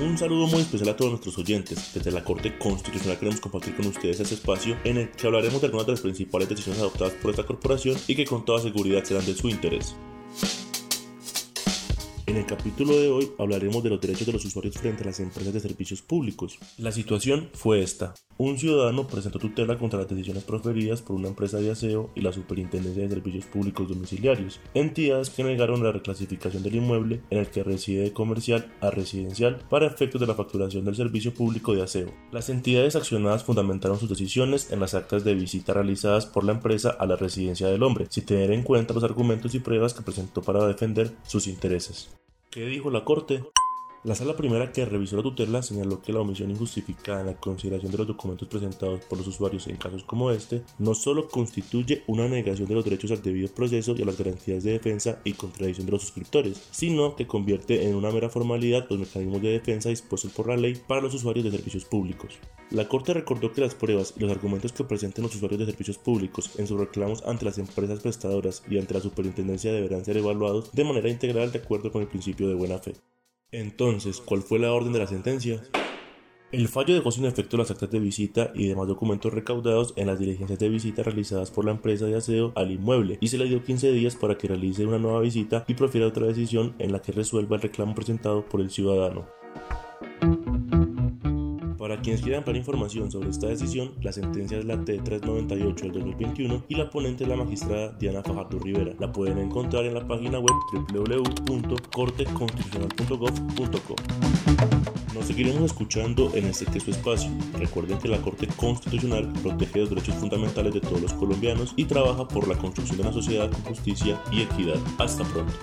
Un saludo muy especial a todos nuestros oyentes. Desde la Corte Constitucional queremos compartir con ustedes este espacio en el que hablaremos de algunas de las principales decisiones adoptadas por esta corporación y que con toda seguridad serán de su interés. En el capítulo de hoy hablaremos de los derechos de los usuarios frente a las empresas de servicios públicos. La situación fue esta. Un ciudadano presentó tutela contra las decisiones proferidas por una empresa de aseo y la Superintendencia de Servicios Públicos Domiciliarios, entidades que negaron la reclasificación del inmueble en el que reside de comercial a residencial para efectos de la facturación del servicio público de aseo. Las entidades accionadas fundamentaron sus decisiones en las actas de visita realizadas por la empresa a la residencia del hombre, sin tener en cuenta los argumentos y pruebas que presentó para defender sus intereses. ¿Qué dijo la Corte? La sala primera que revisó la tutela señaló que la omisión injustificada en la consideración de los documentos presentados por los usuarios en casos como este no solo constituye una negación de los derechos al debido proceso y a las garantías de defensa y contradicción de los suscriptores, sino que convierte en una mera formalidad los mecanismos de defensa dispuestos por la ley para los usuarios de servicios públicos. La Corte recordó que las pruebas y los argumentos que presenten los usuarios de servicios públicos en sus reclamos ante las empresas prestadoras y ante la superintendencia deberán ser evaluados de manera integral de acuerdo con el principio de buena fe. Entonces, ¿cuál fue la orden de la sentencia? El fallo dejó sin efecto las actas de visita y demás documentos recaudados en las diligencias de visita realizadas por la empresa de aseo al inmueble y se le dio 15 días para que realice una nueva visita y profiera otra decisión en la que resuelva el reclamo presentado por el ciudadano. Para quienes quieran ampliar información sobre esta decisión, la sentencia es la T398 del 2021 y la ponente es la magistrada Diana Fajardo Rivera. La pueden encontrar en la página web www.corteconstitucional.gov.co. Nos seguiremos escuchando en este que su espacio. Recuerden que la Corte Constitucional protege los derechos fundamentales de todos los colombianos y trabaja por la construcción de una sociedad con justicia y equidad. Hasta pronto.